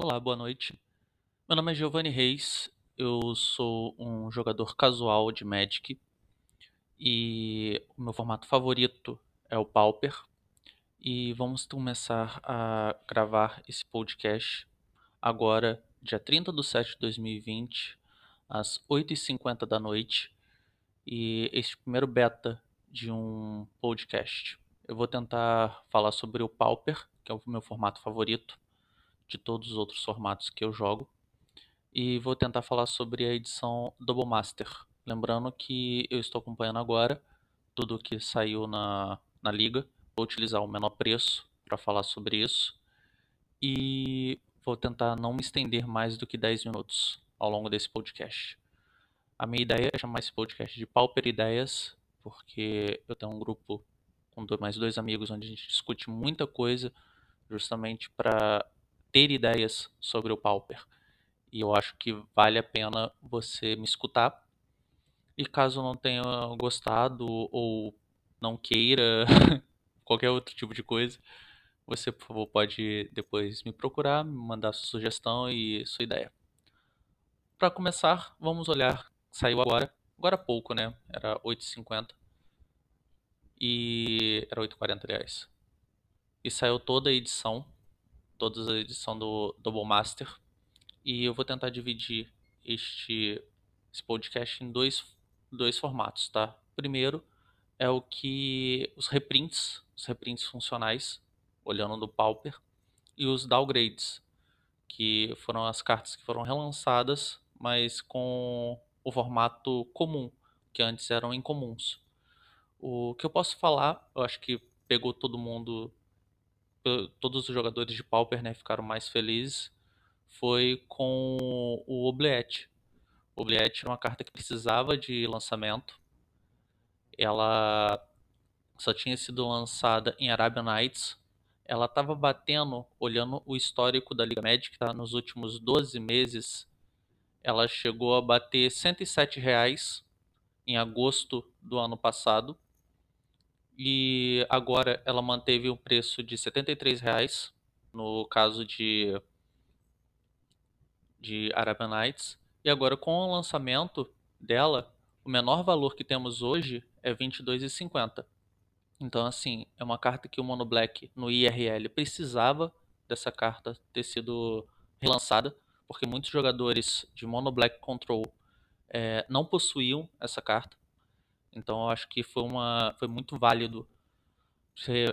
Olá, boa noite. Meu nome é Giovanni Reis, eu sou um jogador casual de Magic e o meu formato favorito é o Pauper. E vamos começar a gravar esse podcast agora, dia 30 de 7 de 2020, às 8h50 da noite. E este primeiro beta de um podcast. Eu vou tentar falar sobre o Pauper, que é o meu formato favorito de todos os outros formatos que eu jogo. E vou tentar falar sobre a edição Double Master. Lembrando que eu estou acompanhando agora tudo que saiu na, na liga. Vou utilizar o menor preço para falar sobre isso. E vou tentar não me estender mais do que 10 minutos ao longo desse podcast. A minha ideia é chamar esse podcast de Pauper Ideias, porque eu tenho um grupo com mais dois amigos onde a gente discute muita coisa, justamente para ter ideias sobre o Pauper. E eu acho que vale a pena você me escutar. E caso não tenha gostado ou não queira qualquer outro tipo de coisa, você, por favor, pode depois me procurar, me mandar sua sugestão e sua ideia. Para começar, vamos olhar. Saiu agora, agora há pouco, né? Era 8h50. E era 8h40, aliás. E saiu toda a edição toda a edição do Double Master. E eu vou tentar dividir este esse podcast em dois, dois formatos, tá? Primeiro é o que os reprints, os reprints funcionais, olhando do Pauper, e os downgrades, que foram as cartas que foram relançadas, mas com o formato comum, que antes eram incomuns. O que eu posso falar, eu acho que pegou todo mundo todos os jogadores de Pauper né, ficaram mais felizes foi com o Obliette. O Obliette era uma carta que precisava de lançamento. Ela só tinha sido lançada em Arabian Nights. Ela estava batendo, olhando o histórico da Liga Magic, tá? nos últimos 12 meses, ela chegou a bater 107 reais em agosto do ano passado e agora ela manteve o preço de R$ reais no caso de de Arabian Nights. E agora com o lançamento dela o menor valor que temos hoje é R$ 22,50 então assim é uma carta que o Mono Black no IRL precisava dessa carta ter sido relançada porque muitos jogadores de Mono Black Control é, não possuíam essa carta então eu acho que foi, uma, foi muito válido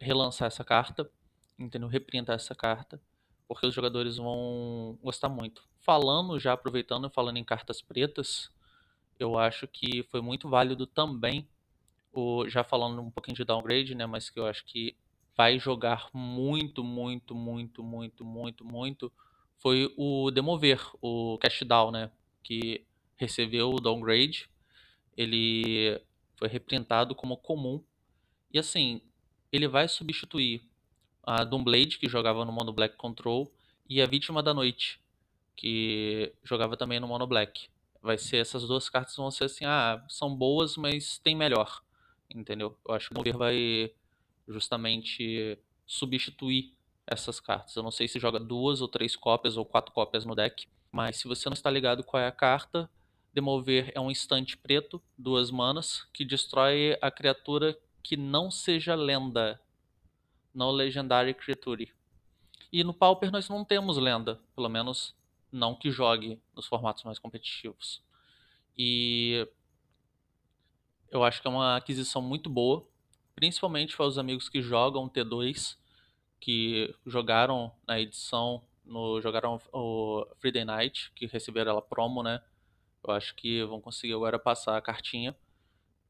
relançar essa carta, entendeu? Reprintar essa carta, porque os jogadores vão gostar muito. Falando, já aproveitando falando em cartas pretas, eu acho que foi muito válido também, o, já falando um pouquinho de downgrade, né? Mas que eu acho que vai jogar muito, muito, muito, muito, muito, muito, foi o Demover, o Cash Down, né? Que recebeu o downgrade, ele foi reprintado como comum. E assim, ele vai substituir a Doomblade, que jogava no Mono Black Control, e a Vítima da Noite, que jogava também no Mono Black. Vai ser essas duas cartas vão ser assim, ah, são boas, mas tem melhor, entendeu? Eu acho que o Mover vai justamente substituir essas cartas. Eu não sei se joga duas ou três cópias ou quatro cópias no deck, mas se você não está ligado qual é a carta, Demover é um instante preto, duas manas, que destrói a criatura que não seja lenda. Não Legendary Creature. E no Pauper nós não temos lenda, pelo menos não que jogue nos formatos mais competitivos. E eu acho que é uma aquisição muito boa, principalmente para os amigos que jogam T2, que jogaram na edição, no, jogaram o Friday Night, que receberam ela promo, né? Eu acho que vão conseguir agora passar a cartinha.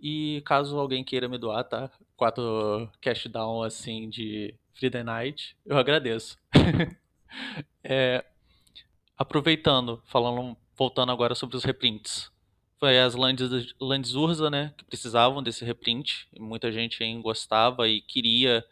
E caso alguém queira me doar, tá? Quatro cash down assim de Friday Night, eu agradeço. é, aproveitando, falando, voltando agora sobre os reprints. Foi as lands, lands Urza, né, que precisavam desse reprint. Muita gente hein, gostava e queria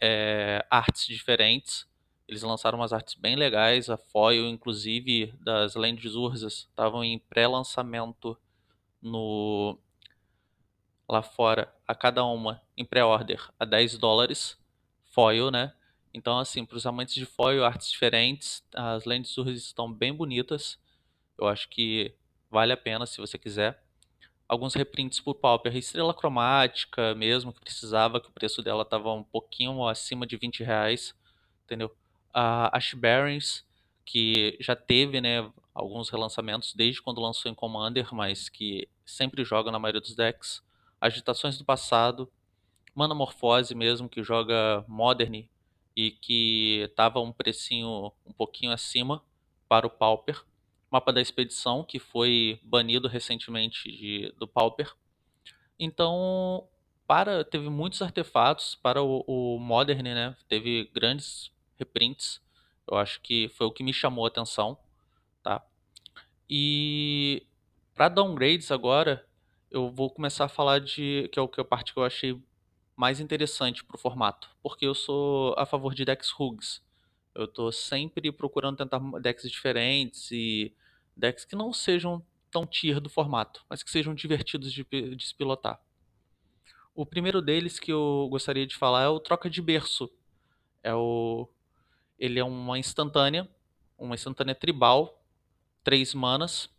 é, artes diferentes. Eles lançaram umas artes bem legais, a foil, inclusive, das Lands Urzas, estavam em pré-lançamento no lá fora, a cada uma em pré-order a 10 dólares, foil, né? Então, assim, para os amantes de foil, artes diferentes, as lentes URGS estão bem bonitas. Eu acho que vale a pena se você quiser. Alguns reprints por Pauper, estrela cromática mesmo, que precisava, que o preço dela estava um pouquinho acima de 20 reais, entendeu? A Ash Barons, que já teve, né, alguns relançamentos desde quando lançou em Commander, mas que sempre joga na maioria dos decks. Agitações do passado, Manamorfose mesmo, que joga Modern e que estava um precinho um pouquinho acima para o Pauper. Mapa da Expedição, que foi banido recentemente de, do Pauper. Então, para teve muitos artefatos para o, o Modern, né? Teve grandes reprints. Eu acho que foi o que me chamou a atenção, tá? E para downgrades agora, eu vou começar a falar de que é o que a parte que eu achei mais interessante para o formato, porque eu sou a favor de decks rugs. Eu estou sempre procurando tentar decks diferentes e decks que não sejam tão tier do formato, mas que sejam divertidos de, de se pilotar. O primeiro deles que eu gostaria de falar é o Troca de Berço. É o... Ele é uma instantânea, uma instantânea tribal, três manas.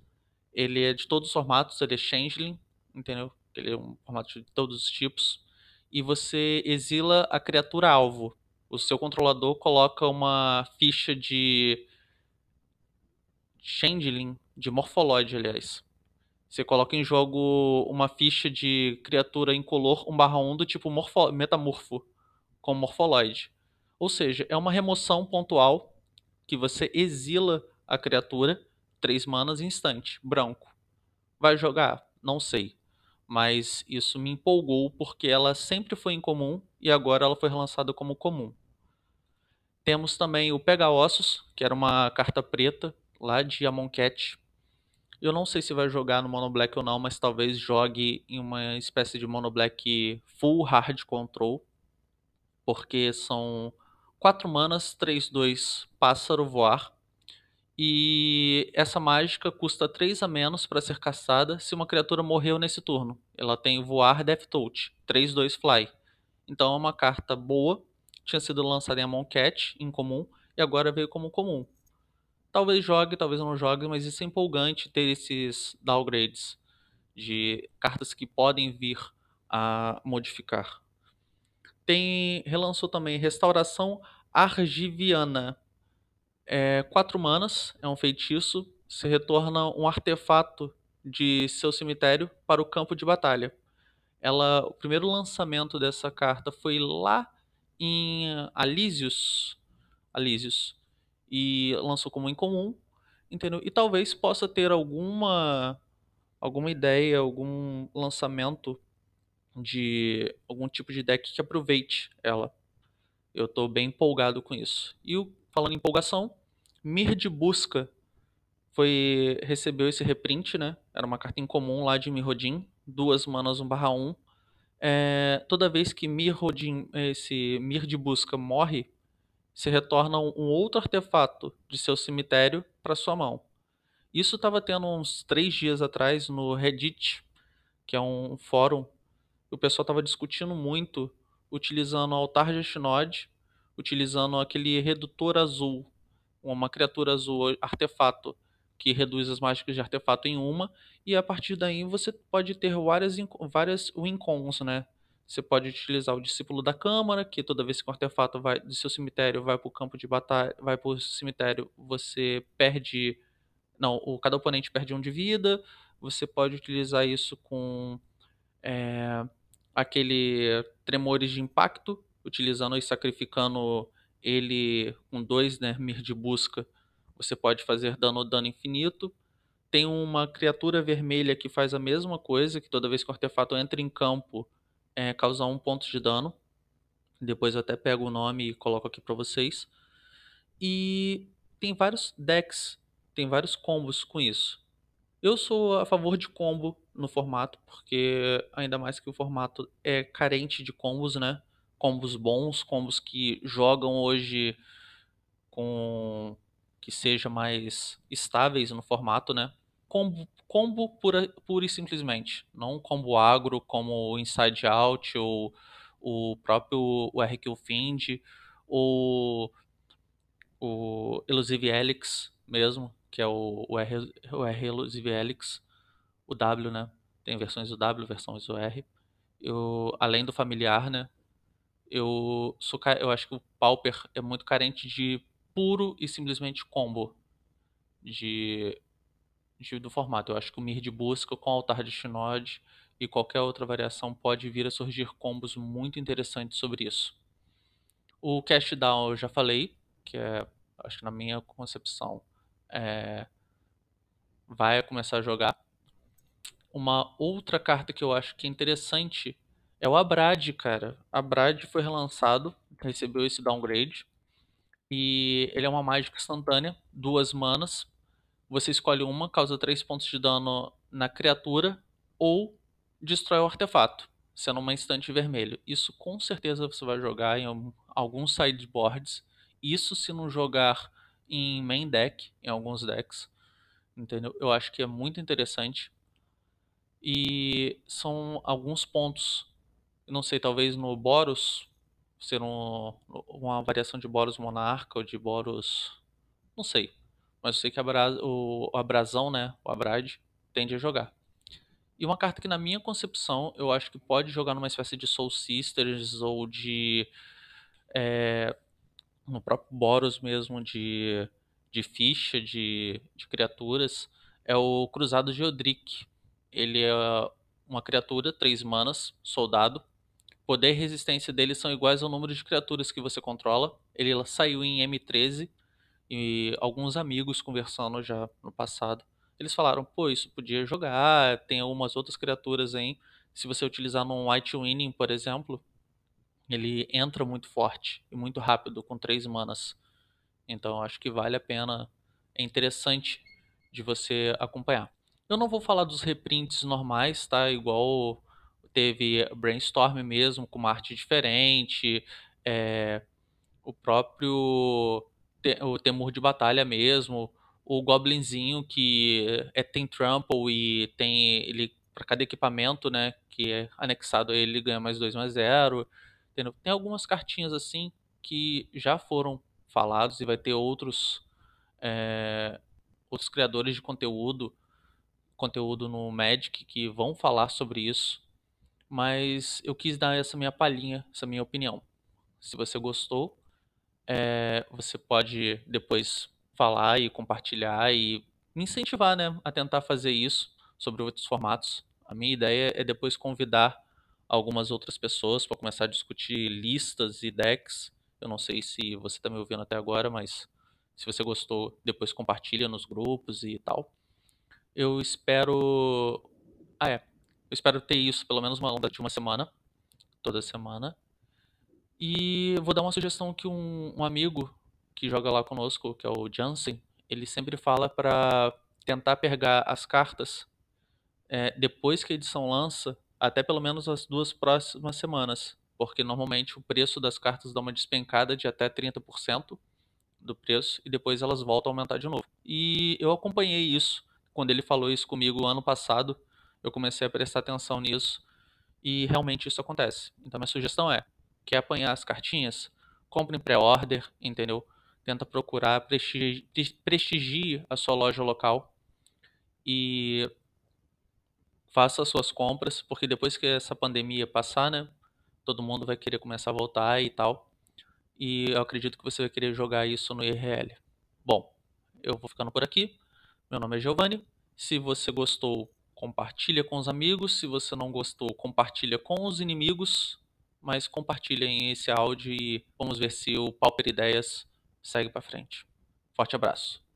Ele é de todos os formatos, ele é changeling, entendeu? Ele é um formato de todos os tipos e você exila a criatura alvo. O seu controlador coloca uma ficha de Changeling, de Morphology, aliás. Você coloca em jogo uma ficha de criatura incolor 1/1 do tipo morfo, metamorfo, com Morpholoid. Ou seja, é uma remoção pontual que você exila a criatura, 3 manas instante, branco. Vai jogar? Não sei mas isso me empolgou porque ela sempre foi incomum e agora ela foi relançada como comum. Temos também o Pega Ossos, que era uma carta preta lá de Amonkhet. Eu não sei se vai jogar no Mono Black ou não, mas talvez jogue em uma espécie de Mono Black Full Hard Control, porque são 4 manas, 3, 2, Pássaro Voar, e essa mágica custa 3 a menos para ser caçada se uma criatura morreu nesse turno. Ela tem voar Death Touch, 3 2 fly. Então é uma carta boa, tinha sido lançada em Amonkhet, em comum, e agora veio como comum. Talvez jogue, talvez não jogue, mas isso é empolgante ter esses downgrades de cartas que podem vir a modificar. Tem relançou também Restauração Argiviana, é, quatro manas, é um feitiço. Você retorna um artefato de seu cemitério para o campo de batalha. Ela, o primeiro lançamento dessa carta foi lá em Alísios, Alísios e lançou como incomum, entendeu? E talvez possa ter alguma alguma ideia, algum lançamento de algum tipo de deck que aproveite ela. Eu estou bem empolgado com isso. E falando em empolgação, Mir de Busca foi recebeu esse reprint, né? Era uma carta incomum lá de Mirrodin, duas manas 1/1. É, toda vez que Mirrodin, esse Mir de Busca morre, se retorna um outro artefato de seu cemitério para sua mão. Isso estava tendo uns três dias atrás no Reddit, que é um fórum. O pessoal estava discutindo muito, utilizando o altar de Ashnod utilizando aquele redutor azul, uma criatura azul artefato que reduz as mágicas de artefato em uma, e a partir daí você pode ter várias, várias wincons, né? Você pode utilizar o discípulo da câmara, que toda vez que um artefato vai do seu cemitério vai para o campo de batalha, vai para o cemitério, você perde, não, o cada oponente perde um de vida. Você pode utilizar isso com é, aquele tremores de impacto, utilizando e sacrificando ele com dois né, Mir de busca, você pode fazer dano dano infinito. Tem uma criatura vermelha que faz a mesma coisa, que toda vez que o artefato entra em campo, é, causa um ponto de dano. Depois eu até pego o nome e coloco aqui para vocês. E tem vários decks, tem vários combos com isso. Eu sou a favor de combo no formato, porque ainda mais que o formato é carente de combos, né? combos bons, combos que jogam hoje com que seja mais estáveis no formato, né? Combo, combo pura, pura e simplesmente, não combo agro como o Inside Out ou o próprio o RQ Find ou o Elusive Helix mesmo, que é o, o, R, o R Elusive Helix, o W, né? Tem versões do W, versões do R. Eu, além do familiar, né? Eu, sou, eu acho que o Pauper é muito carente de puro e simplesmente combo de, de, do formato. Eu acho que o Mir de busca com altar de Shinod e qualquer outra variação pode vir a surgir combos muito interessantes sobre isso. O Cash Down eu já falei, que é, acho que na minha concepção, é, vai começar a jogar. Uma outra carta que eu acho que é interessante é o Abrad, cara. Abrad foi relançado, recebeu esse downgrade. E ele é uma mágica instantânea, duas manas. Você escolhe uma, causa 3 pontos de dano na criatura ou destrói o artefato, sendo uma instante vermelho. Isso com certeza você vai jogar em alguns sideboards. Isso se não jogar em main deck, em alguns decks. Entendeu? Eu acho que é muito interessante. E são alguns pontos. Não sei, talvez no Boros ser um, uma variação de Boros Monarca ou de Boros. Não sei. Mas eu sei que a Bra... o, o Abrasão, né? O Abrad, tende a jogar. E uma carta que, na minha concepção, eu acho que pode jogar numa espécie de Soul Sisters ou de. É, no próprio Boros mesmo, de, de ficha, de, de criaturas, é o Cruzado de Odric. Ele é uma criatura, 3 manas, soldado. Poder e resistência dele são iguais ao número de criaturas que você controla. Ele saiu em M13 e alguns amigos conversando já no passado eles falaram, pô, isso podia jogar, tem algumas outras criaturas aí. Se você utilizar num White Winning, por exemplo, ele entra muito forte e muito rápido, com três manas. Então acho que vale a pena, é interessante de você acompanhar. Eu não vou falar dos reprints normais, tá? Igual teve Brainstorm mesmo, com uma arte diferente, é, o próprio o Temor de Batalha mesmo, o Goblinzinho que é, tem trample e tem ele para cada equipamento, né, que é anexado a ele, ele ganha mais 2 mais 0. Tem, tem algumas cartinhas assim que já foram falados e vai ter outros é, outros criadores de conteúdo conteúdo no Magic que vão falar sobre isso. Mas eu quis dar essa minha palhinha, essa minha opinião. Se você gostou, é, você pode depois falar e compartilhar e me incentivar né, a tentar fazer isso sobre outros formatos. A minha ideia é depois convidar algumas outras pessoas para começar a discutir listas e decks. Eu não sei se você está me ouvindo até agora, mas se você gostou, depois compartilha nos grupos e tal. Eu espero. Ah, é. Eu espero ter isso pelo menos uma onda de uma semana. Toda semana. E vou dar uma sugestão que um, um amigo que joga lá conosco, que é o Jansen, ele sempre fala para tentar pegar as cartas é, depois que a edição lança, até pelo menos as duas próximas semanas, porque normalmente o preço das cartas dá uma despencada de até 30% do preço e depois elas voltam a aumentar de novo. E eu acompanhei isso quando ele falou isso comigo ano passado, eu comecei a prestar atenção nisso e realmente isso acontece. Então minha sugestão é, quer apanhar as cartinhas? Compre em pré-order, entendeu? tenta procurar, prestigie, a sua loja local e faça as suas compras, porque depois que essa pandemia passar, né, todo mundo vai querer começar a voltar e tal. E eu acredito que você vai querer jogar isso no IRL. Bom, eu vou ficando por aqui. Meu nome é Giovanni. Se você gostou, compartilha com os amigos. Se você não gostou, compartilha com os inimigos. Mas compartilhem esse áudio e vamos ver se o Pauper Ideias segue para frente. Forte abraço.